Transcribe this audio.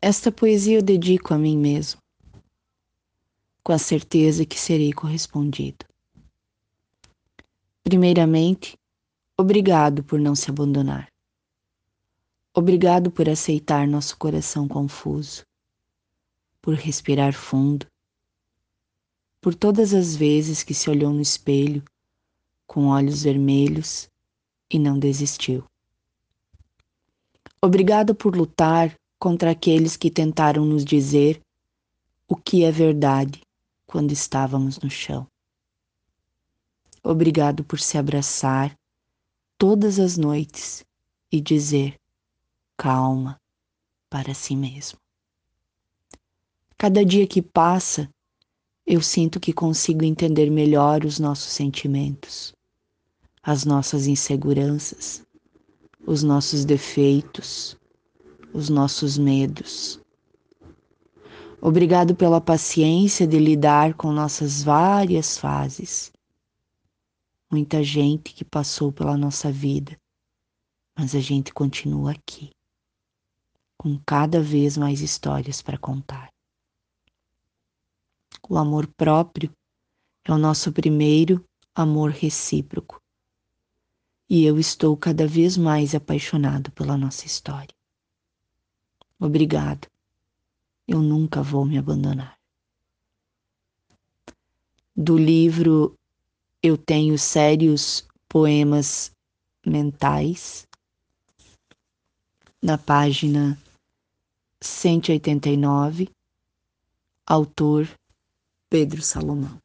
Esta poesia eu dedico a mim mesmo, com a certeza que serei correspondido. Primeiramente, obrigado por não se abandonar. Obrigado por aceitar nosso coração confuso, por respirar fundo, por todas as vezes que se olhou no espelho com olhos vermelhos e não desistiu. Obrigado por lutar contra aqueles que tentaram nos dizer o que é verdade quando estávamos no chão. Obrigado por se abraçar todas as noites e dizer calma para si mesmo. Cada dia que passa, eu sinto que consigo entender melhor os nossos sentimentos, as nossas inseguranças, os nossos defeitos, os nossos medos. Obrigado pela paciência de lidar com nossas várias fases. Muita gente que passou pela nossa vida, mas a gente continua aqui com cada vez mais histórias para contar. O amor próprio é o nosso primeiro amor recíproco. E eu estou cada vez mais apaixonado pela nossa história. Obrigado. Eu nunca vou me abandonar. Do livro Eu Tenho Sérios Poemas Mentais, na página 189, autor Pedro Salomão.